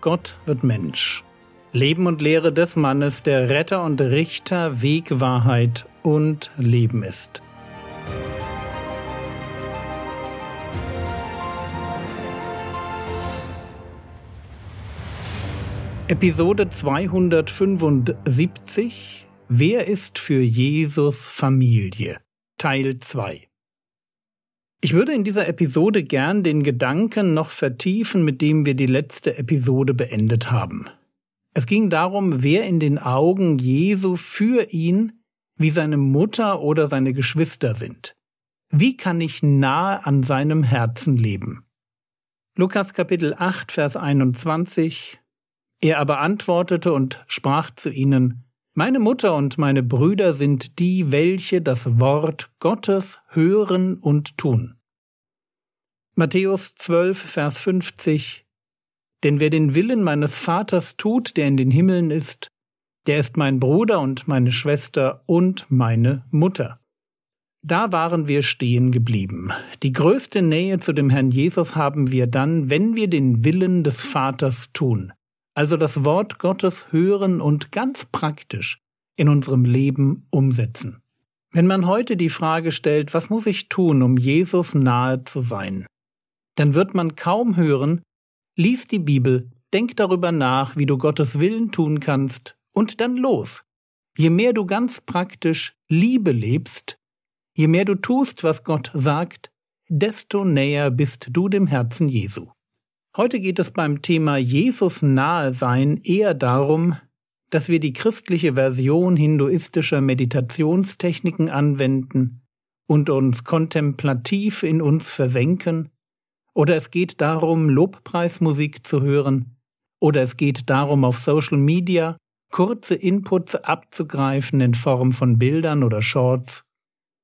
Gott wird Mensch. Leben und Lehre des Mannes, der Retter und Richter, Weg, Wahrheit und Leben ist. Episode 275 Wer ist für Jesus Familie? Teil 2 ich würde in dieser Episode gern den Gedanken noch vertiefen, mit dem wir die letzte Episode beendet haben. Es ging darum, wer in den Augen Jesu für ihn wie seine Mutter oder seine Geschwister sind. Wie kann ich nahe an seinem Herzen leben? Lukas Kapitel 8, Vers 21 Er aber antwortete und sprach zu ihnen, meine Mutter und meine Brüder sind die, welche das Wort Gottes hören und tun. Matthäus 12, Vers 50 Denn wer den Willen meines Vaters tut, der in den Himmeln ist, der ist mein Bruder und meine Schwester und meine Mutter. Da waren wir stehen geblieben. Die größte Nähe zu dem Herrn Jesus haben wir dann, wenn wir den Willen des Vaters tun also das Wort Gottes hören und ganz praktisch in unserem Leben umsetzen. Wenn man heute die Frage stellt, was muss ich tun, um Jesus nahe zu sein, dann wird man kaum hören, lies die Bibel, denk darüber nach, wie du Gottes Willen tun kannst, und dann los. Je mehr du ganz praktisch Liebe lebst, je mehr du tust, was Gott sagt, desto näher bist du dem Herzen Jesu. Heute geht es beim Thema Jesus nahe sein eher darum, dass wir die christliche Version hinduistischer Meditationstechniken anwenden und uns kontemplativ in uns versenken, oder es geht darum, Lobpreismusik zu hören, oder es geht darum, auf Social Media kurze Inputs abzugreifen in Form von Bildern oder Shorts.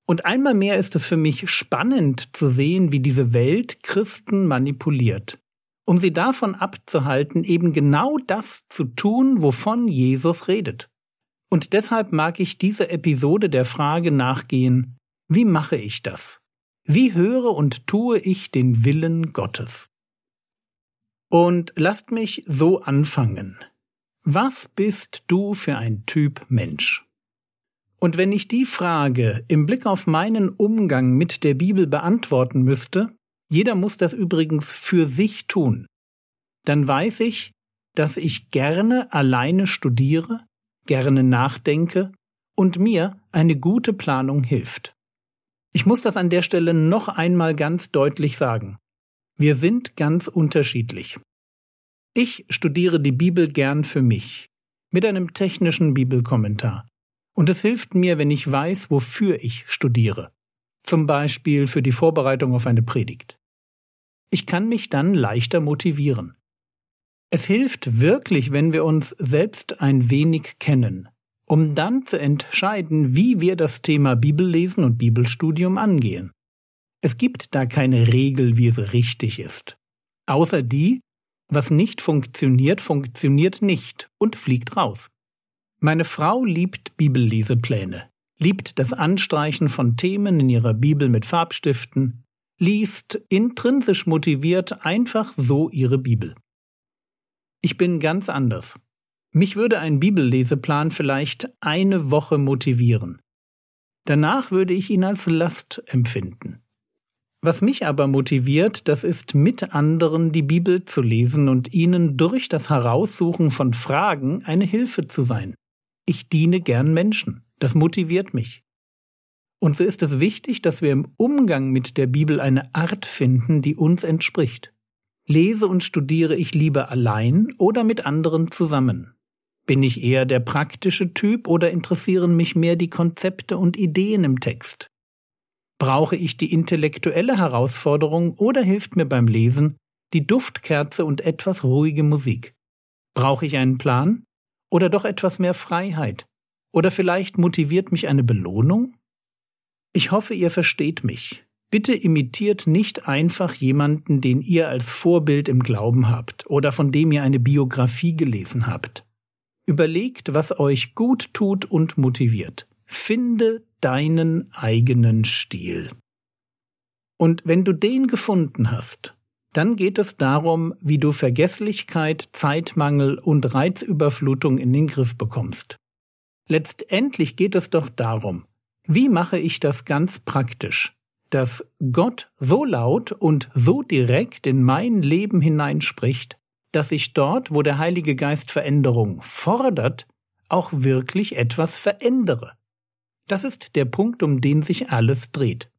Und einmal mehr ist es für mich spannend zu sehen, wie diese Welt Christen manipuliert um sie davon abzuhalten, eben genau das zu tun, wovon Jesus redet. Und deshalb mag ich diese Episode der Frage nachgehen, wie mache ich das? Wie höre und tue ich den Willen Gottes? Und lasst mich so anfangen. Was bist du für ein Typ Mensch? Und wenn ich die Frage im Blick auf meinen Umgang mit der Bibel beantworten müsste, jeder muss das übrigens für sich tun. Dann weiß ich, dass ich gerne alleine studiere, gerne nachdenke und mir eine gute Planung hilft. Ich muss das an der Stelle noch einmal ganz deutlich sagen. Wir sind ganz unterschiedlich. Ich studiere die Bibel gern für mich, mit einem technischen Bibelkommentar. Und es hilft mir, wenn ich weiß, wofür ich studiere. Zum Beispiel für die Vorbereitung auf eine Predigt. Ich kann mich dann leichter motivieren. Es hilft wirklich, wenn wir uns selbst ein wenig kennen, um dann zu entscheiden, wie wir das Thema Bibellesen und Bibelstudium angehen. Es gibt da keine Regel, wie es richtig ist. Außer die, was nicht funktioniert, funktioniert nicht und fliegt raus. Meine Frau liebt Bibellesepläne, liebt das Anstreichen von Themen in ihrer Bibel mit Farbstiften, liest intrinsisch motiviert einfach so ihre Bibel. Ich bin ganz anders. Mich würde ein Bibelleseplan vielleicht eine Woche motivieren. Danach würde ich ihn als Last empfinden. Was mich aber motiviert, das ist mit anderen die Bibel zu lesen und ihnen durch das Heraussuchen von Fragen eine Hilfe zu sein. Ich diene gern Menschen. Das motiviert mich. Und so ist es wichtig, dass wir im Umgang mit der Bibel eine Art finden, die uns entspricht. Lese und studiere ich lieber allein oder mit anderen zusammen? Bin ich eher der praktische Typ oder interessieren mich mehr die Konzepte und Ideen im Text? Brauche ich die intellektuelle Herausforderung oder hilft mir beim Lesen die Duftkerze und etwas ruhige Musik? Brauche ich einen Plan oder doch etwas mehr Freiheit? Oder vielleicht motiviert mich eine Belohnung? Ich hoffe, ihr versteht mich. Bitte imitiert nicht einfach jemanden, den ihr als Vorbild im Glauben habt oder von dem ihr eine Biografie gelesen habt. Überlegt, was euch gut tut und motiviert. Finde deinen eigenen Stil. Und wenn du den gefunden hast, dann geht es darum, wie du Vergesslichkeit, Zeitmangel und Reizüberflutung in den Griff bekommst. Letztendlich geht es doch darum, wie mache ich das ganz praktisch, dass Gott so laut und so direkt in mein Leben hineinspricht, dass ich dort, wo der Heilige Geist Veränderung fordert, auch wirklich etwas verändere. Das ist der Punkt, um den sich alles dreht.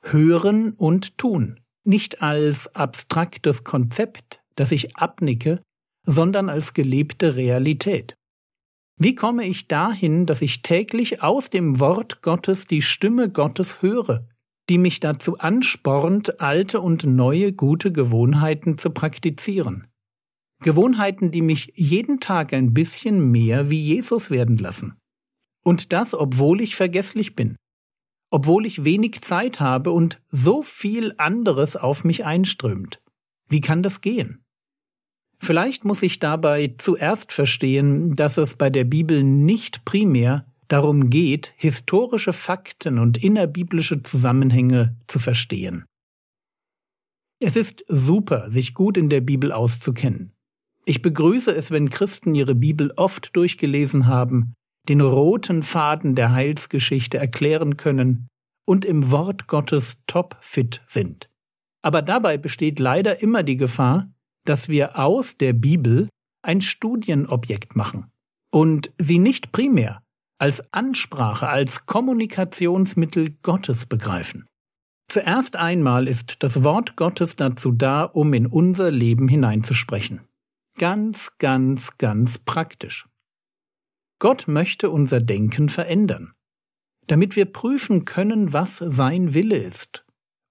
Hören und tun, nicht als abstraktes Konzept, das ich abnicke, sondern als gelebte Realität. Wie komme ich dahin, dass ich täglich aus dem Wort Gottes die Stimme Gottes höre, die mich dazu anspornt, alte und neue gute Gewohnheiten zu praktizieren? Gewohnheiten, die mich jeden Tag ein bisschen mehr wie Jesus werden lassen. Und das, obwohl ich vergesslich bin, obwohl ich wenig Zeit habe und so viel anderes auf mich einströmt. Wie kann das gehen? Vielleicht muss ich dabei zuerst verstehen, dass es bei der Bibel nicht primär darum geht, historische Fakten und innerbiblische Zusammenhänge zu verstehen. Es ist super, sich gut in der Bibel auszukennen. Ich begrüße es, wenn Christen ihre Bibel oft durchgelesen haben, den roten Faden der Heilsgeschichte erklären können und im Wort Gottes topfit sind. Aber dabei besteht leider immer die Gefahr, dass wir aus der Bibel ein Studienobjekt machen und sie nicht primär als Ansprache, als Kommunikationsmittel Gottes begreifen. Zuerst einmal ist das Wort Gottes dazu da, um in unser Leben hineinzusprechen. Ganz, ganz, ganz praktisch. Gott möchte unser Denken verändern, damit wir prüfen können, was sein Wille ist,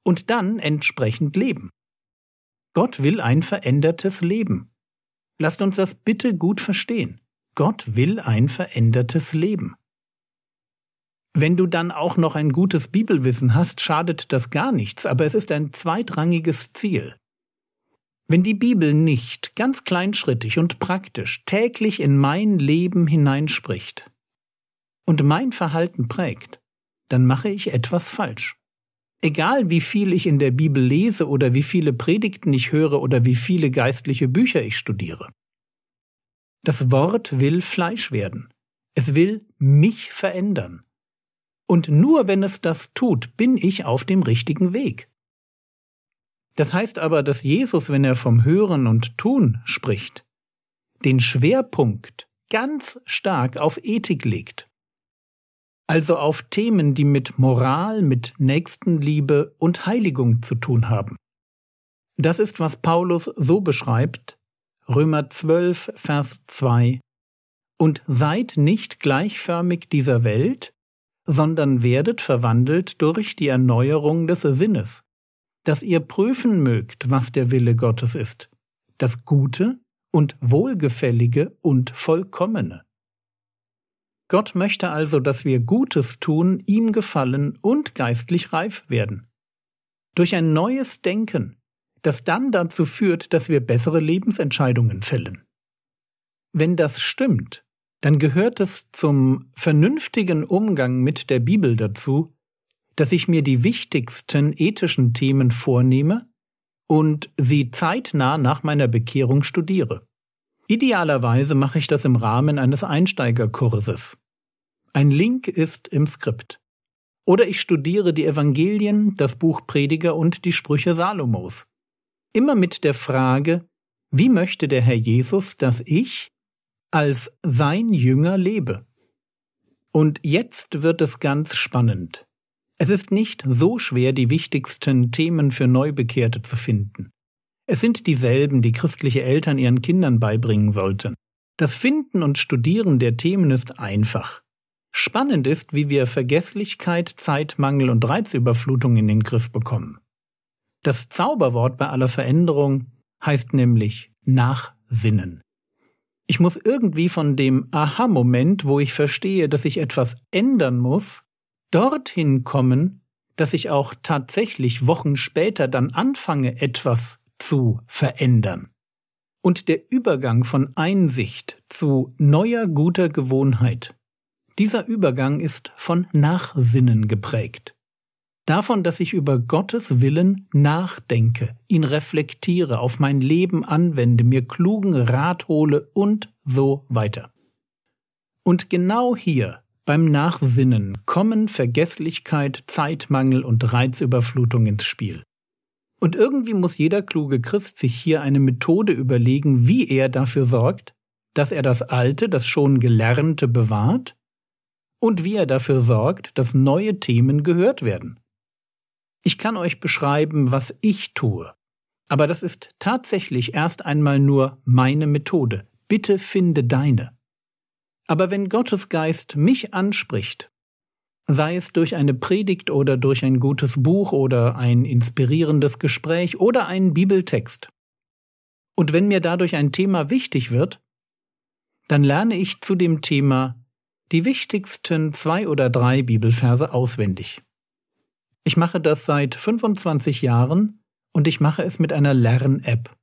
und dann entsprechend leben. Gott will ein verändertes Leben. Lasst uns das bitte gut verstehen. Gott will ein verändertes Leben. Wenn du dann auch noch ein gutes Bibelwissen hast, schadet das gar nichts, aber es ist ein zweitrangiges Ziel. Wenn die Bibel nicht ganz kleinschrittig und praktisch täglich in mein Leben hineinspricht und mein Verhalten prägt, dann mache ich etwas falsch. Egal wie viel ich in der Bibel lese oder wie viele Predigten ich höre oder wie viele geistliche Bücher ich studiere. Das Wort will Fleisch werden. Es will mich verändern. Und nur wenn es das tut, bin ich auf dem richtigen Weg. Das heißt aber, dass Jesus, wenn er vom Hören und Tun spricht, den Schwerpunkt ganz stark auf Ethik legt also auf Themen, die mit Moral, mit Nächstenliebe und Heiligung zu tun haben. Das ist, was Paulus so beschreibt, Römer 12, Vers 2, und seid nicht gleichförmig dieser Welt, sondern werdet verwandelt durch die Erneuerung des Sinnes, dass ihr prüfen mögt, was der Wille Gottes ist, das Gute und Wohlgefällige und Vollkommene. Gott möchte also, dass wir Gutes tun, ihm gefallen und geistlich reif werden. Durch ein neues Denken, das dann dazu führt, dass wir bessere Lebensentscheidungen fällen. Wenn das stimmt, dann gehört es zum vernünftigen Umgang mit der Bibel dazu, dass ich mir die wichtigsten ethischen Themen vornehme und sie zeitnah nach meiner Bekehrung studiere. Idealerweise mache ich das im Rahmen eines Einsteigerkurses. Ein Link ist im Skript. Oder ich studiere die Evangelien, das Buch Prediger und die Sprüche Salomos. Immer mit der Frage, wie möchte der Herr Jesus, dass ich als sein Jünger lebe? Und jetzt wird es ganz spannend. Es ist nicht so schwer, die wichtigsten Themen für Neubekehrte zu finden. Es sind dieselben, die christliche Eltern ihren Kindern beibringen sollten. Das Finden und Studieren der Themen ist einfach. Spannend ist, wie wir Vergesslichkeit, Zeitmangel und Reizüberflutung in den Griff bekommen. Das Zauberwort bei aller Veränderung heißt nämlich Nachsinnen. Ich muss irgendwie von dem Aha-Moment, wo ich verstehe, dass ich etwas ändern muss, dorthin kommen, dass ich auch tatsächlich Wochen später dann anfange, etwas zu verändern. Und der Übergang von Einsicht zu neuer guter Gewohnheit, dieser Übergang ist von Nachsinnen geprägt. Davon, dass ich über Gottes Willen nachdenke, ihn reflektiere, auf mein Leben anwende, mir klugen Rat hole und so weiter. Und genau hier beim Nachsinnen kommen Vergesslichkeit, Zeitmangel und Reizüberflutung ins Spiel. Und irgendwie muss jeder kluge Christ sich hier eine Methode überlegen, wie er dafür sorgt, dass er das Alte, das schon Gelernte bewahrt und wie er dafür sorgt, dass neue Themen gehört werden. Ich kann euch beschreiben, was ich tue, aber das ist tatsächlich erst einmal nur meine Methode. Bitte finde deine. Aber wenn Gottes Geist mich anspricht, sei es durch eine Predigt oder durch ein gutes Buch oder ein inspirierendes Gespräch oder einen Bibeltext, und wenn mir dadurch ein Thema wichtig wird, dann lerne ich zu dem Thema die wichtigsten zwei oder drei Bibelverse auswendig. Ich mache das seit 25 Jahren und ich mache es mit einer Lern-App.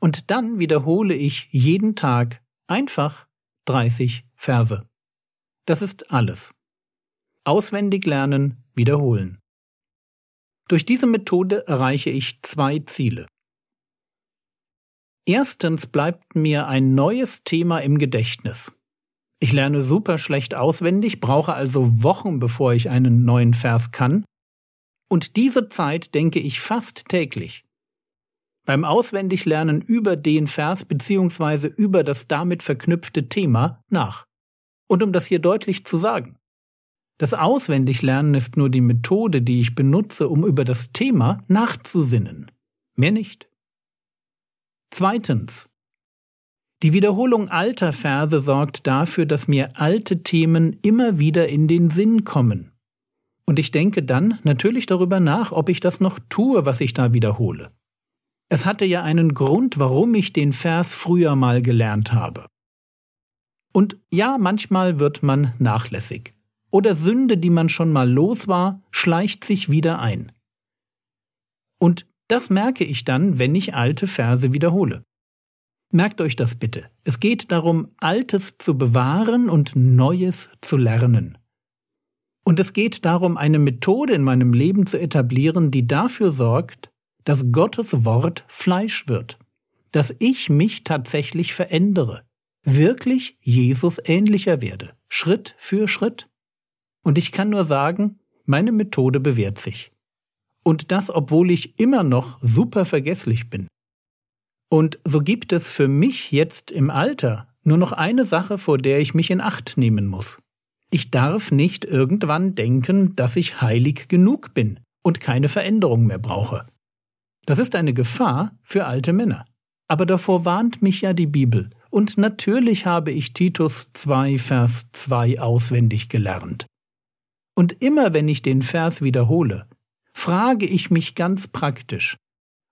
Und dann wiederhole ich jeden Tag einfach 30 Verse. Das ist alles. Auswendig lernen, wiederholen. Durch diese Methode erreiche ich zwei Ziele. Erstens bleibt mir ein neues Thema im Gedächtnis. Ich lerne super schlecht auswendig, brauche also Wochen, bevor ich einen neuen Vers kann, und diese Zeit denke ich fast täglich. Beim Auswendiglernen über den Vers bzw. über das damit verknüpfte Thema nach. Und um das hier deutlich zu sagen. Das Auswendiglernen ist nur die Methode, die ich benutze, um über das Thema nachzusinnen. Mehr nicht. Zweitens. Die Wiederholung alter Verse sorgt dafür, dass mir alte Themen immer wieder in den Sinn kommen. Und ich denke dann natürlich darüber nach, ob ich das noch tue, was ich da wiederhole. Es hatte ja einen Grund, warum ich den Vers früher mal gelernt habe. Und ja, manchmal wird man nachlässig. Oder Sünde, die man schon mal los war, schleicht sich wieder ein. Und das merke ich dann, wenn ich alte Verse wiederhole. Merkt euch das bitte. Es geht darum, Altes zu bewahren und Neues zu lernen. Und es geht darum, eine Methode in meinem Leben zu etablieren, die dafür sorgt, dass Gottes Wort Fleisch wird, dass ich mich tatsächlich verändere, wirklich Jesus ähnlicher werde, Schritt für Schritt. Und ich kann nur sagen, meine Methode bewährt sich. Und das, obwohl ich immer noch super vergesslich bin. Und so gibt es für mich jetzt im Alter nur noch eine Sache, vor der ich mich in Acht nehmen muss. Ich darf nicht irgendwann denken, dass ich heilig genug bin und keine Veränderung mehr brauche. Das ist eine Gefahr für alte Männer. Aber davor warnt mich ja die Bibel, und natürlich habe ich Titus 2, Vers 2 auswendig gelernt. Und immer wenn ich den Vers wiederhole, frage ich mich ganz praktisch,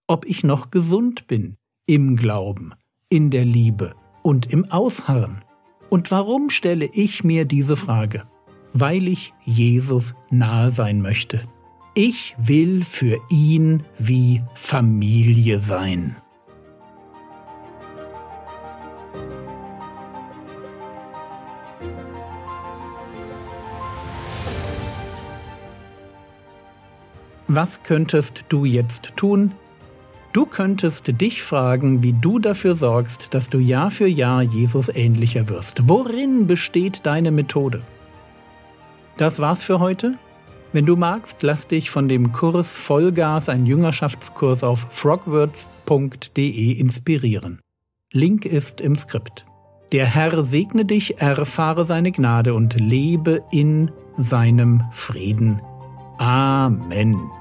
ob ich noch gesund bin im Glauben, in der Liebe und im Ausharren. Und warum stelle ich mir diese Frage? Weil ich Jesus nahe sein möchte. Ich will für ihn wie Familie sein. Was könntest du jetzt tun, Du könntest dich fragen, wie du dafür sorgst, dass du Jahr für Jahr Jesus ähnlicher wirst. Worin besteht deine Methode? Das war's für heute. Wenn du magst, lass dich von dem Kurs Vollgas, ein Jüngerschaftskurs auf frogwords.de inspirieren. Link ist im Skript. Der Herr segne dich, erfahre seine Gnade und lebe in seinem Frieden. Amen.